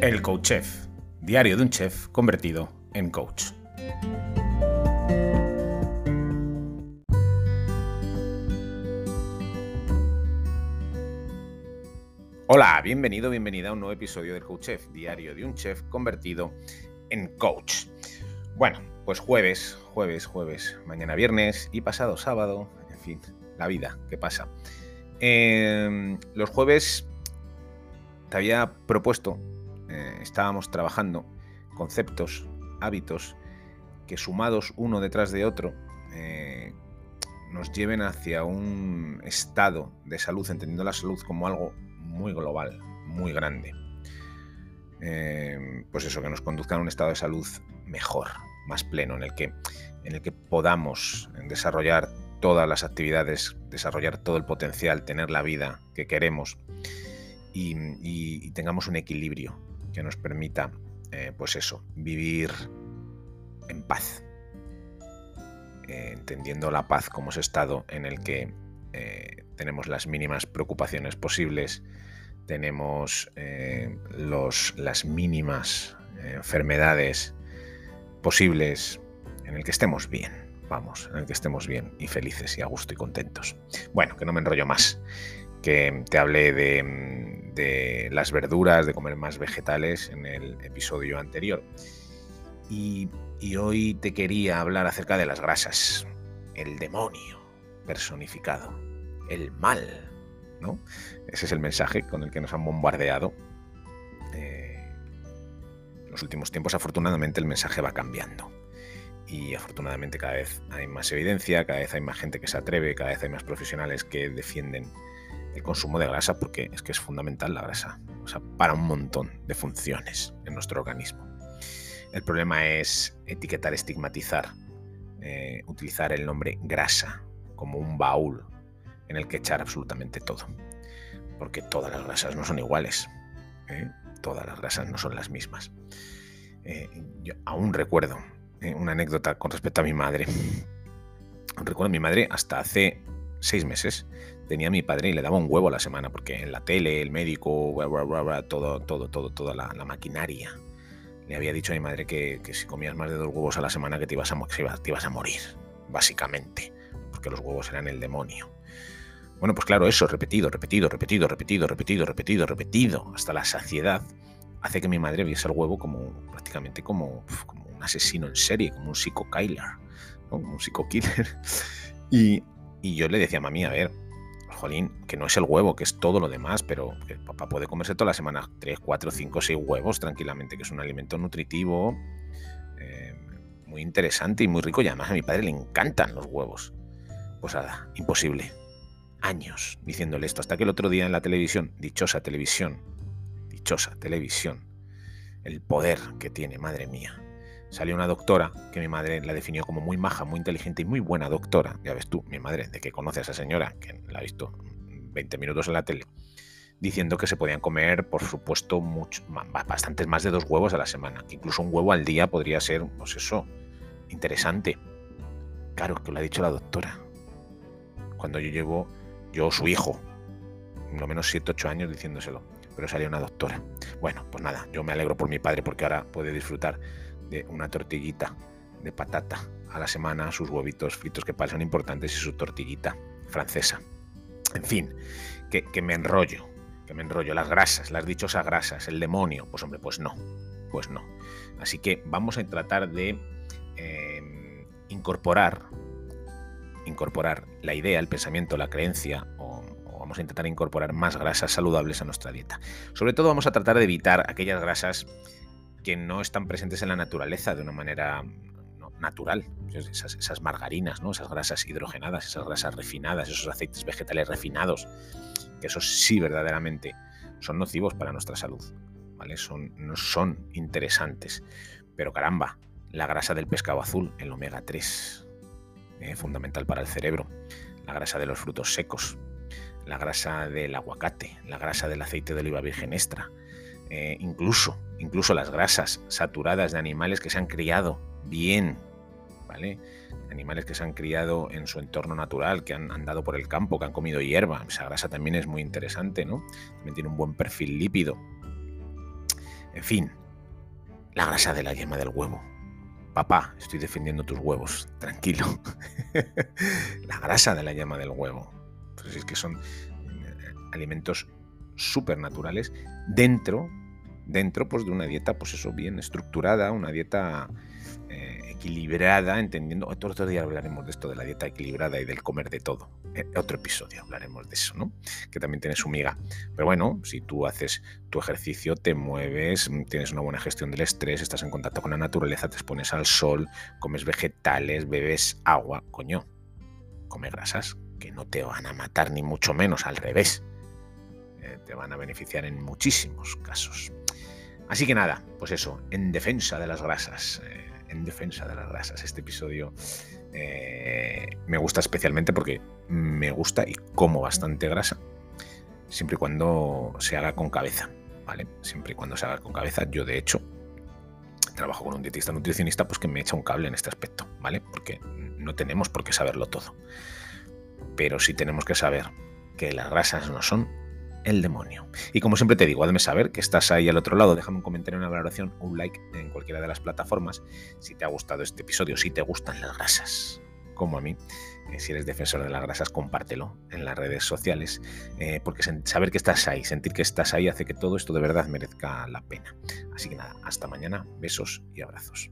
El Coach Chef, diario de un chef convertido en coach. Hola, bienvenido, bienvenida a un nuevo episodio del Coach Chef, diario de un chef convertido en coach. Bueno, pues jueves, jueves, jueves, mañana viernes y pasado sábado, en fin, la vida, ¿qué pasa? Em, los jueves te había propuesto, eh, estábamos trabajando conceptos, hábitos, que sumados uno detrás de otro, eh, nos lleven hacia un estado de salud, entendiendo la salud como algo muy global, muy grande. Em, pues eso, que nos conduzca a un estado de salud mejor, más pleno, en el que, en el que podamos desarrollar todas las actividades, desarrollar todo el potencial, tener la vida que queremos y, tengamos un equilibrio que nos permita, eh, pues eso, vivir en paz, eh, entendiendo la paz como ese estado en el que eh, tenemos las mínimas preocupaciones posibles, tenemos los, las mínimas enfermedades posibles, en el que estemos bien, vamos, en el que estemos bien y felices y a gusto y contentos. Bueno, que no me enrollo más, que te hablé de, las verduras, de comer más vegetales en el episodio anterior. Y, y hoy te quería hablar acerca de las grasas, el demonio personificado, el mal, ¿no? Ese es el mensaje con el que nos han bombardeado. Eh, en los últimos tiempos, afortunadamente, el mensaje va cambiando y afortunadamente cada vez hay más evidencia, cada vez hay más gente que se atreve, cada vez hay más profesionales que defienden el consumo de grasa porque es que es fundamental la grasa, o sea, para un montón de funciones en nuestro organismo. El problema es etiquetar, estigmatizar, eh, utilizar el nombre grasa como un baúl en el que echar absolutamente todo, porque todas las grasas no son iguales, ¿eh? todas las grasas no son las mismas. Eh, yo aún recuerdo una anécdota con respecto a mi madre. Recuerdo a mi madre hasta hace seis meses tenía a mi padre y le daba un huevo a la semana, porque en la tele, el médico, todo, todo, todo, toda la, maquinaria. Le había dicho a mi madre que, si comías más de dos huevos a la semana que te ibas a, te ibas a morir, básicamente, porque los huevos eran el demonio. Bueno, pues claro, eso, repetido, repetido, repetido, repetido, repetido, repetido, repetido, hasta la saciedad, hace que mi madre viese el huevo como prácticamente como, como un asesino en serie, como un psico-killer, un psico-killer. Y, y yo le decía a mami, a ver, jolín, que no es el huevo, que es todo lo demás, pero que papá puede comerse toda la semana 3, 4, 5, 6 huevos tranquilamente, que es un alimento nutritivo, eh, muy interesante y muy rico. Y además a mi padre le encantan los huevos. Pues nada, imposible. Años diciéndole esto, hasta que el otro día en la televisión, dichosa televisión, dichosa televisión, el poder que tiene, madre mía salió una doctora que mi madre la definió como muy maja, muy inteligente y muy buena doctora. Ya ves tú, mi madre, de que conoce a esa señora, que la ha visto 20 minutos en la tele, diciendo que se podían comer, por supuesto, bastantes más de dos huevos a la semana. Que incluso un huevo al día podría ser, pues eso, interesante. Claro, que lo ha dicho la doctora. Cuando yo llevo, yo su hijo, lo menos 7, 8 años diciéndoselo. Pero salió una doctora. Bueno, pues nada, yo me alegro por mi padre porque ahora puede disfrutar de una tortillita de patata a la semana, sus huevitos fritos que parecen importantes y su tortillita francesa. En fin, que, me enrollo, que me enrollo. Las grasas, las dichosas grasas, el demonio. Pues hombre, pues no, pues no. Así que vamos a tratar de em, incorporar, incorporar la idea, el pensamiento, la creencia o, o vamos a intentar incorporar más grasas saludables a nuestra dieta. Sobre todo vamos a tratar de evitar aquellas grasas que no están presentes en la naturaleza de una manera natural. Esas, margarinas, ¿no? esas grasas hidrogenadas, esas grasas refinadas, esos aceites vegetales refinados, que esos sí verdaderamente son nocivos para nuestra salud. ¿vale? Son, no son interesantes. Pero caramba, la grasa del pescado azul, el omega 3, eh, fundamental para el cerebro, la grasa de los frutos secos, la grasa del aguacate, la grasa del aceite de oliva virgen extra, eh, incluso, incluso las grasas saturadas de animales que se han criado bien, ¿vale? Animales que se han criado en su entorno natural, que han andado por el campo, que han comido hierba. Esa grasa también es muy interesante, ¿no? También tiene un buen perfil lípido. En fin, la grasa de la yema del huevo. Papá, estoy defendiendo tus huevos, tranquilo. la grasa de la yema del huevo. Pues es que son eh, alimentos supernaturales dentro, dentro pues, de una dieta, pues eso, bien estructurada, una dieta eh, equilibrada, entendiendo. Otro, día hablaremos de esto, de la dieta equilibrada y del comer de todo. En otro episodio hablaremos de eso, ¿no? Que también tiene su miga. Pero bueno, si tú haces tu ejercicio, te mueves, tienes una buena gestión del estrés, estás en contacto con la naturaleza, te expones al sol, comes vegetales, bebes agua, coño, come grasas que no te van a matar ni mucho menos, al revés. Eh, te van a beneficiar en muchísimos casos. Así que nada, pues eso, en defensa de las grasas. Eh, en defensa de las grasas. Este episodio eh, me gusta especialmente porque me gusta y como bastante grasa, siempre y cuando se haga con cabeza, ¿vale? Siempre y cuando se haga con cabeza. Yo, de hecho, trabajo con un dietista nutricionista, pues que me echa un cable en este aspecto, ¿vale? Porque no tenemos por qué saberlo todo. Pero sí tenemos que saber que las grasas no son el demonio. Y como siempre te digo, hazme saber que estás ahí al otro lado, déjame un comentario, una valoración, un like en cualquiera de las plataformas si te ha gustado este episodio, si te gustan las grasas, como a mí. Si eres defensor de las grasas, compártelo en las redes sociales, eh, porque saber que estás ahí, sentir que estás ahí, hace que todo esto de verdad merezca la pena. Así que nada, hasta mañana, besos y abrazos.